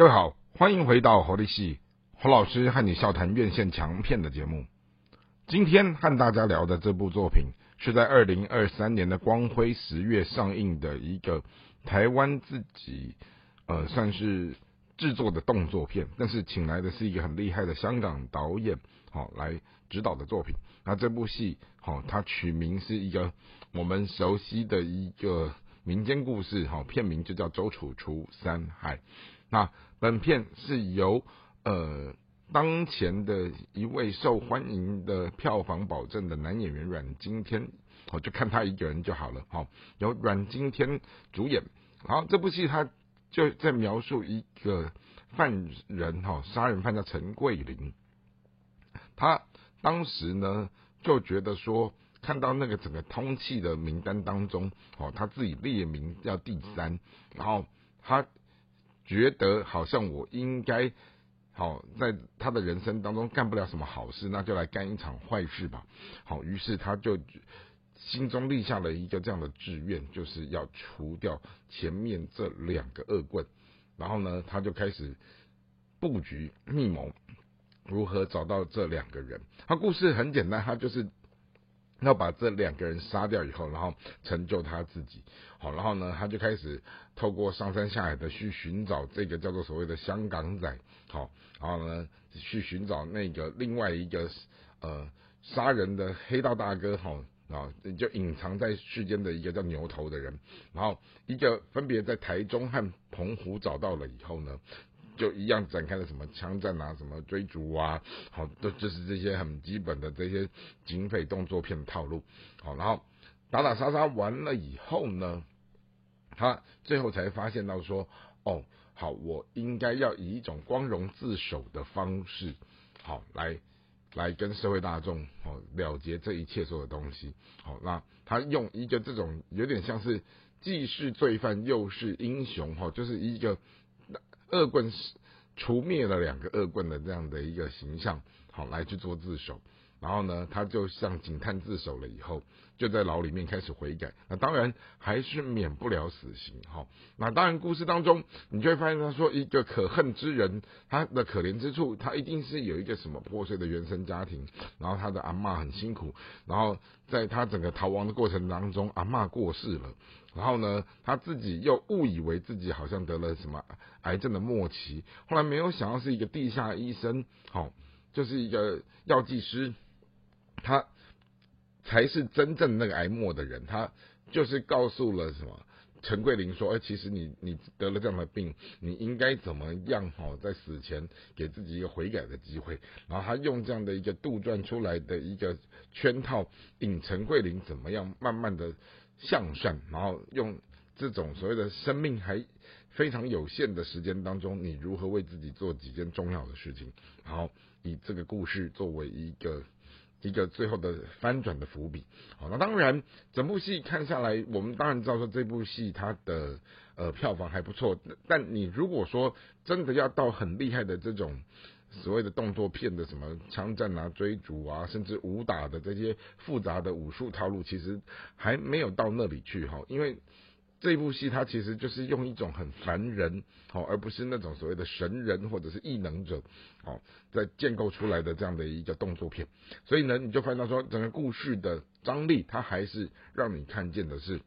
各位好，欢迎回到侯立戏侯老师和你笑谈院线强片的节目。今天和大家聊的这部作品，是在二零二三年的光辉十月上映的一个台湾自己呃算是制作的动作片，但是请来的是一个很厉害的香港导演，好来指导的作品。那这部戏好，它取名是一个我们熟悉的一个民间故事，好片名就叫《周楚除三害》。那本片是由呃当前的一位受欢迎的票房保证的男演员阮经天，我就看他一个人就好了，好由阮经天主演。好，这部戏他就在描述一个犯人哈，杀人犯叫陈桂林，他当时呢就觉得说，看到那个整个通缉的名单当中，哦他自己列名叫第三，然后他。觉得好像我应该好在他的人生当中干不了什么好事，那就来干一场坏事吧。好，于是他就心中立下了一个这样的志愿，就是要除掉前面这两个恶棍。然后呢，他就开始布局密谋，如何找到这两个人。他故事很简单，他就是。要把这两个人杀掉以后，然后成就他自己。好，然后呢，他就开始透过上山下海的去寻找这个叫做所谓的香港仔。好，然后呢，去寻找那个另外一个呃杀人的黑道大哥。好，啊，就隐藏在世间的一个叫牛头的人。然后一个分别在台中和澎湖找到了以后呢。就一样展开了什么枪战啊，什么追逐啊，好，都就是这些很基本的这些警匪动作片的套路，好，然后打打杀杀完了以后呢，他最后才发现到说，哦，好，我应该要以一种光荣自首的方式，好，来来跟社会大众好了结这一切所有东西，好，那他用一个这种有点像是既是罪犯又是英雄，哈，就是一个。恶棍除灭了两个恶棍的这样的一个形象，好来去做自首，然后呢，他就向警探自首了以后，就在牢里面开始悔改，那当然还是免不了死刑，哈。那当然故事当中，你就会发现他说一个可恨之人，他的可怜之处，他一定是有一个什么破碎的原生家庭，然后他的阿妈很辛苦，然后在他整个逃亡的过程当中，阿妈过世了。然后呢，他自己又误以为自己好像得了什么癌症的末期，后来没有想到是一个地下医生，好，就是一个药剂师，他才是真正那个癌末的人，他就是告诉了什么陈桂林说，哎，其实你你得了这样的病，你应该怎么样？哈，在死前给自己一个悔改的机会，然后他用这样的一个杜撰出来的一个圈套，引陈桂林怎么样，慢慢的。向善，然后用这种所谓的生命还非常有限的时间当中，你如何为自己做几件重要的事情？然后以这个故事作为一个一个最后的翻转的伏笔。好，那当然整部戏看下来，我们当然知道说这部戏它的呃票房还不错。但你如果说真的要到很厉害的这种。所谓的动作片的什么枪战啊、追逐啊，甚至武打的这些复杂的武术套路，其实还没有到那里去哈。因为这部戏它其实就是用一种很凡人，好，而不是那种所谓的神人或者是异能者，好，在建构出来的这样的一个动作片。所以呢，你就发现说，整个故事的张力，它还是让你看见的是。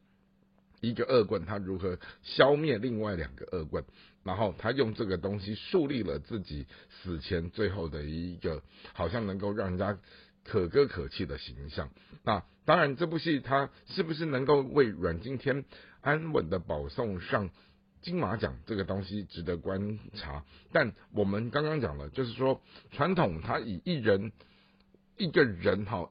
一个恶棍，他如何消灭另外两个恶棍？然后他用这个东西树立了自己死前最后的一个，好像能够让人家可歌可泣的形象。那当然，这部戏它是不是能够为阮经天安稳的保送上金马奖？这个东西值得观察。但我们刚刚讲了，就是说传统他以一人一个人哈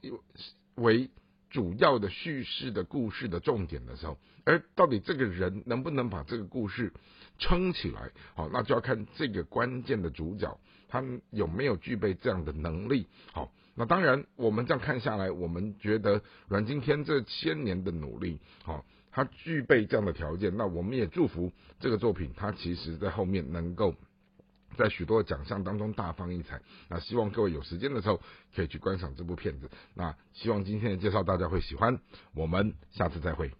为。主要的叙事的故事的重点的时候，而到底这个人能不能把这个故事撑起来，好，那就要看这个关键的主角他有没有具备这样的能力。好，那当然我们这样看下来，我们觉得阮经天这千年的努力，好，他具备这样的条件，那我们也祝福这个作品，他其实在后面能够。在许多奖项当中大放异彩，那希望各位有时间的时候可以去观赏这部片子。那希望今天的介绍大家会喜欢，我们下次再会。